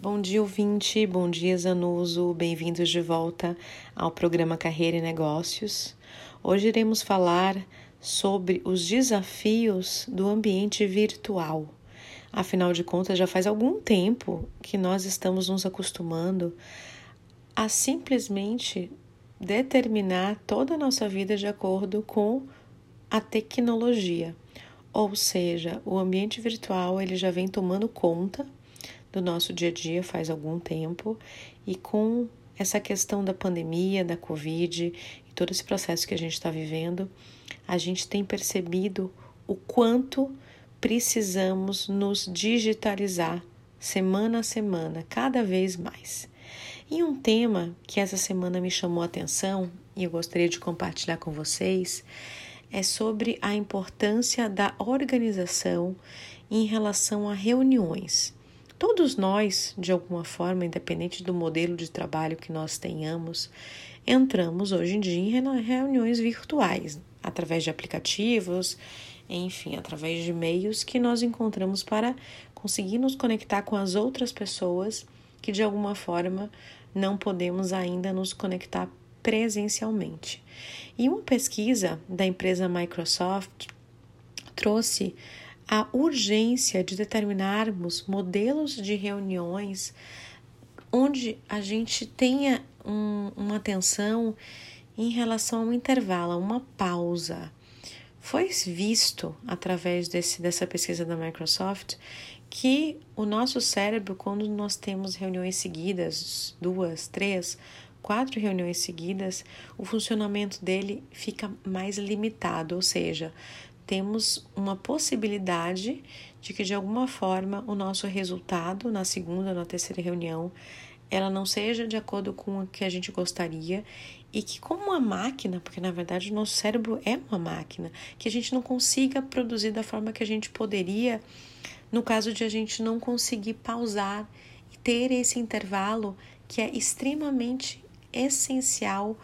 Bom dia, ouvinte. Bom dia, Zanuso. Bem-vindos de volta ao programa Carreira e Negócios. Hoje iremos falar sobre os desafios do ambiente virtual. Afinal de contas, já faz algum tempo que nós estamos nos acostumando a simplesmente determinar toda a nossa vida de acordo com a tecnologia. Ou seja, o ambiente virtual ele já vem tomando conta do nosso dia a dia faz algum tempo e com essa questão da pandemia, da Covid e todo esse processo que a gente está vivendo, a gente tem percebido o quanto precisamos nos digitalizar semana a semana, cada vez mais. E um tema que essa semana me chamou a atenção e eu gostaria de compartilhar com vocês é sobre a importância da organização em relação a reuniões. Todos nós, de alguma forma, independente do modelo de trabalho que nós tenhamos, entramos hoje em dia em reuniões virtuais, através de aplicativos, enfim, através de meios que nós encontramos para conseguir nos conectar com as outras pessoas que de alguma forma não podemos ainda nos conectar presencialmente. E uma pesquisa da empresa Microsoft trouxe a urgência de determinarmos modelos de reuniões onde a gente tenha um, uma atenção em relação a um intervalo, a uma pausa. Foi visto através desse, dessa pesquisa da Microsoft que o nosso cérebro, quando nós temos reuniões seguidas, duas, três, quatro reuniões seguidas, o funcionamento dele fica mais limitado, ou seja, temos uma possibilidade de que de alguma forma o nosso resultado na segunda ou na terceira reunião ela não seja de acordo com o que a gente gostaria e que como uma máquina, porque na verdade o nosso cérebro é uma máquina, que a gente não consiga produzir da forma que a gente poderia no caso de a gente não conseguir pausar e ter esse intervalo que é extremamente essencial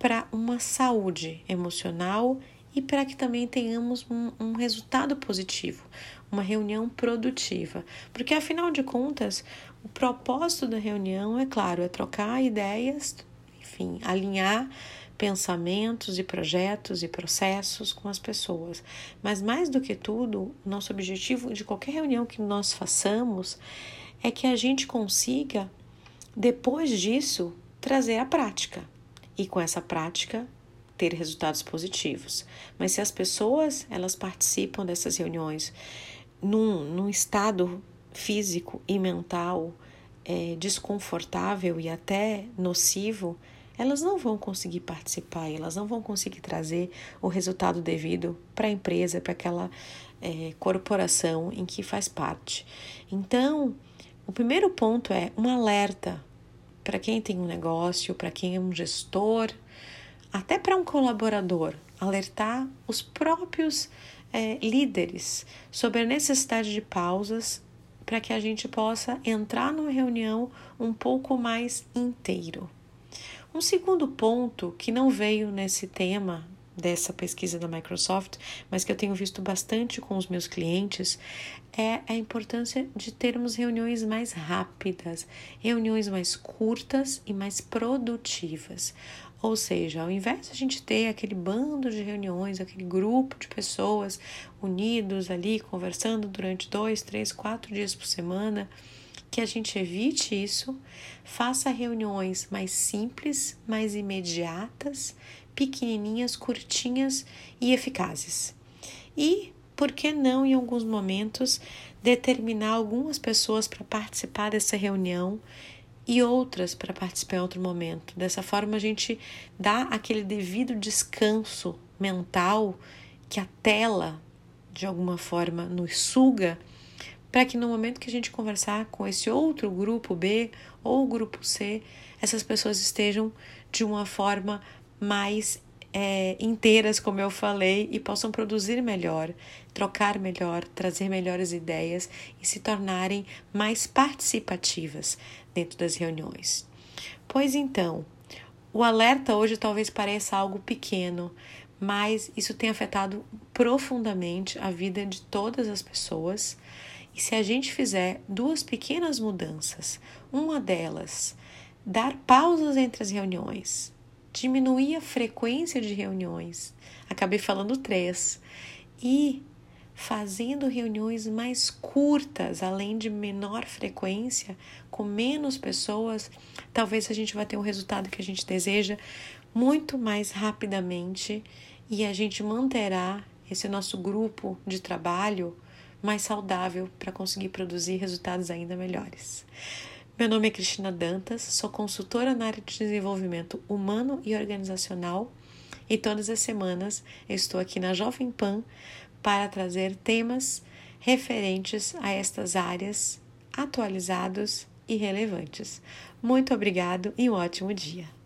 para uma saúde emocional e para que também tenhamos um, um, resultado positivo, uma reunião produtiva. Porque afinal de contas, o propósito da reunião, é claro, é trocar ideias, enfim, alinhar pensamentos e projetos e processos com as pessoas. Mas mais do que tudo, nosso objetivo de qualquer reunião que nós façamos é que a gente consiga, depois disso, trazer a prática. E com essa prática, ter resultados positivos. Mas se as pessoas elas participam dessas reuniões num, num estado físico e mental é, desconfortável e até nocivo, elas não vão conseguir participar, elas não vão conseguir trazer o resultado devido para a empresa, para aquela é, corporação em que faz parte. Então, o primeiro ponto é um alerta para quem tem um negócio, para quem é um gestor, até para um colaborador, alertar os próprios é, líderes sobre a necessidade de pausas para que a gente possa entrar numa reunião um pouco mais inteiro. Um segundo ponto que não veio nesse tema dessa pesquisa da Microsoft, mas que eu tenho visto bastante com os meus clientes, é a importância de termos reuniões mais rápidas, reuniões mais curtas e mais produtivas. Ou seja, ao invés de a gente ter aquele bando de reuniões, aquele grupo de pessoas unidos ali, conversando durante dois, três, quatro dias por semana, que a gente evite isso, faça reuniões mais simples, mais imediatas, pequenininhas, curtinhas e eficazes. E, por que não, em alguns momentos, determinar algumas pessoas para participar dessa reunião e outras para participar em outro momento. Dessa forma, a gente dá aquele devido descanso mental que a tela, de alguma forma, nos suga, para que no momento que a gente conversar com esse outro grupo B ou grupo C, essas pessoas estejam de uma forma mais é, inteiras, como eu falei, e possam produzir melhor, trocar melhor, trazer melhores ideias e se tornarem mais participativas dentro das reuniões. Pois então, o alerta hoje talvez pareça algo pequeno, mas isso tem afetado profundamente a vida de todas as pessoas E se a gente fizer duas pequenas mudanças, uma delas, dar pausas entre as reuniões, diminuir a frequência de reuniões, acabei falando três, e fazendo reuniões mais curtas, além de menor frequência, com menos pessoas, talvez a gente vá ter um resultado que a gente deseja muito mais rapidamente e a gente manterá esse nosso grupo de trabalho mais saudável para conseguir produzir resultados ainda melhores. Meu nome é Cristina Dantas, sou consultora na área de desenvolvimento humano e organizacional e todas as semanas estou aqui na Jovem Pan para trazer temas referentes a estas áreas atualizados e relevantes. Muito obrigado e um ótimo dia.